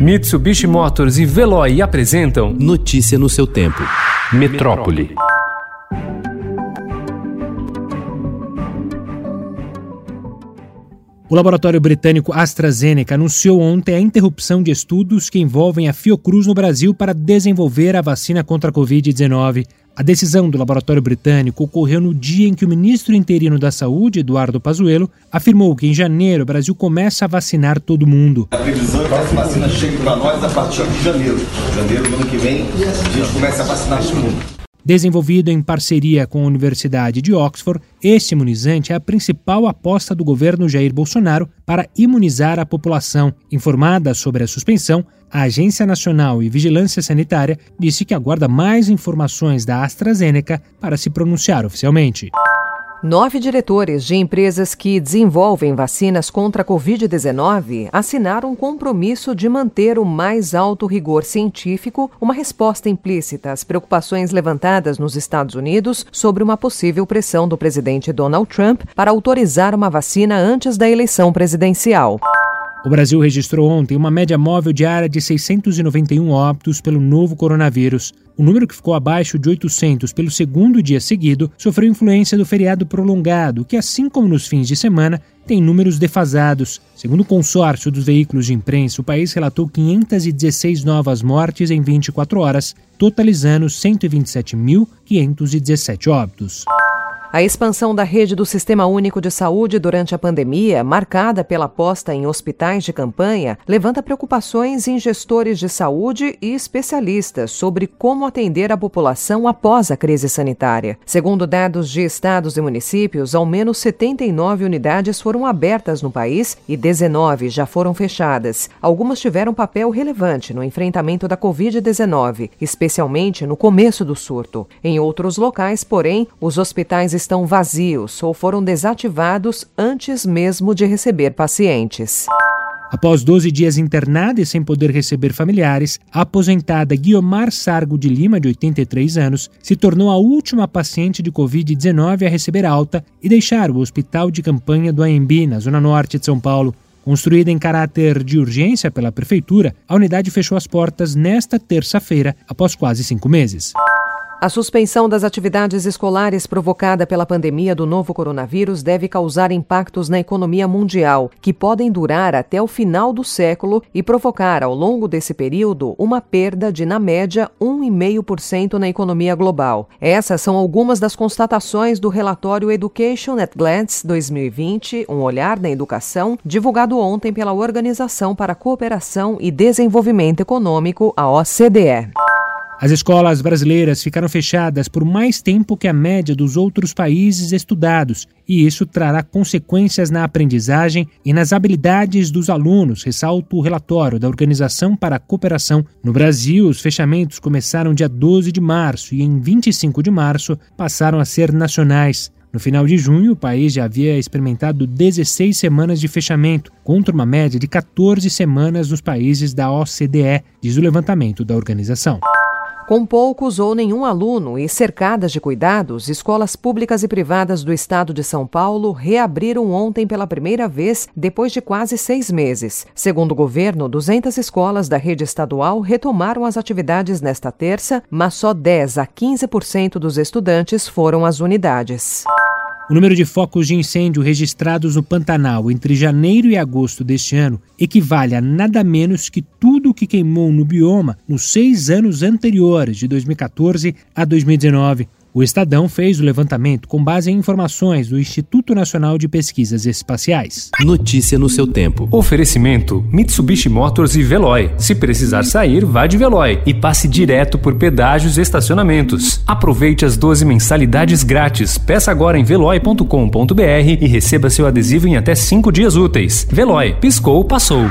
Mitsubishi Motors e Veloy apresentam Notícia no seu tempo. Metrópole. O laboratório britânico AstraZeneca anunciou ontem a interrupção de estudos que envolvem a Fiocruz no Brasil para desenvolver a vacina contra a Covid-19. A decisão do laboratório britânico ocorreu no dia em que o ministro interino da Saúde, Eduardo Pazuello, afirmou que em janeiro o Brasil começa a vacinar todo mundo. A previsão é que essa vacina chegue para nós a partir de janeiro. Janeiro do ano que vem, a gente começa a vacinar todo mundo. Desenvolvido em parceria com a Universidade de Oxford, este imunizante é a principal aposta do governo Jair Bolsonaro para imunizar a população. Informada sobre a suspensão, a Agência Nacional de Vigilância Sanitária disse que aguarda mais informações da AstraZeneca para se pronunciar oficialmente. Nove diretores de empresas que desenvolvem vacinas contra a Covid-19 assinaram um compromisso de manter o mais alto rigor científico, uma resposta implícita às preocupações levantadas nos Estados Unidos sobre uma possível pressão do presidente Donald Trump para autorizar uma vacina antes da eleição presidencial. O Brasil registrou ontem uma média móvel diária de 691 óbitos pelo novo coronavírus. O número que ficou abaixo de 800 pelo segundo dia seguido sofreu influência do feriado prolongado, que, assim como nos fins de semana, tem números defasados. Segundo o consórcio dos veículos de imprensa, o país relatou 516 novas mortes em 24 horas, totalizando 127.517 óbitos. A expansão da rede do Sistema Único de Saúde durante a pandemia, marcada pela aposta em hospitais de campanha, levanta preocupações em gestores de saúde e especialistas sobre como atender a população após a crise sanitária. Segundo dados de estados e municípios, ao menos 79 unidades foram abertas no país e 19 já foram fechadas. Algumas tiveram papel relevante no enfrentamento da Covid-19, especialmente no começo do surto. Em outros locais, porém, os hospitais estão vazios ou foram desativados antes mesmo de receber pacientes. Após 12 dias internada e sem poder receber familiares, a aposentada Guiomar Sargo de Lima, de 83 anos, se tornou a última paciente de Covid-19 a receber alta e deixar o hospital de campanha do AMB, na zona norte de São Paulo. Construída em caráter de urgência pela Prefeitura, a unidade fechou as portas nesta terça-feira, após quase cinco meses. A suspensão das atividades escolares provocada pela pandemia do novo coronavírus deve causar impactos na economia mundial, que podem durar até o final do século e provocar, ao longo desse período, uma perda de, na média, 1,5% na economia global. Essas são algumas das constatações do relatório Education at Glance 2020, um olhar na educação, divulgado ontem pela Organização para a Cooperação e Desenvolvimento Econômico, a OCDE. As escolas brasileiras ficaram fechadas por mais tempo que a média dos outros países estudados, e isso trará consequências na aprendizagem e nas habilidades dos alunos, ressalta o relatório da Organização para a Cooperação. No Brasil, os fechamentos começaram dia 12 de março e em 25 de março passaram a ser nacionais. No final de junho, o país já havia experimentado 16 semanas de fechamento, contra uma média de 14 semanas nos países da OCDE, diz o levantamento da organização. Com poucos ou nenhum aluno e cercadas de cuidados, escolas públicas e privadas do estado de São Paulo reabriram ontem pela primeira vez depois de quase seis meses. Segundo o governo, 200 escolas da rede estadual retomaram as atividades nesta terça, mas só 10 a 15% dos estudantes foram às unidades. O número de focos de incêndio registrados no Pantanal entre janeiro e agosto deste ano equivale a nada menos que tudo o que queimou no bioma nos seis anos anteriores, de 2014 a 2019. O Estadão fez o levantamento com base em informações do Instituto Nacional de Pesquisas Espaciais. Notícia no seu tempo. Oferecimento: Mitsubishi Motors e Veloy. Se precisar sair, vá de Veloy e passe direto por pedágios e estacionamentos. Aproveite as 12 mensalidades grátis. Peça agora em veloy.com.br e receba seu adesivo em até 5 dias úteis. Veloy, piscou, passou.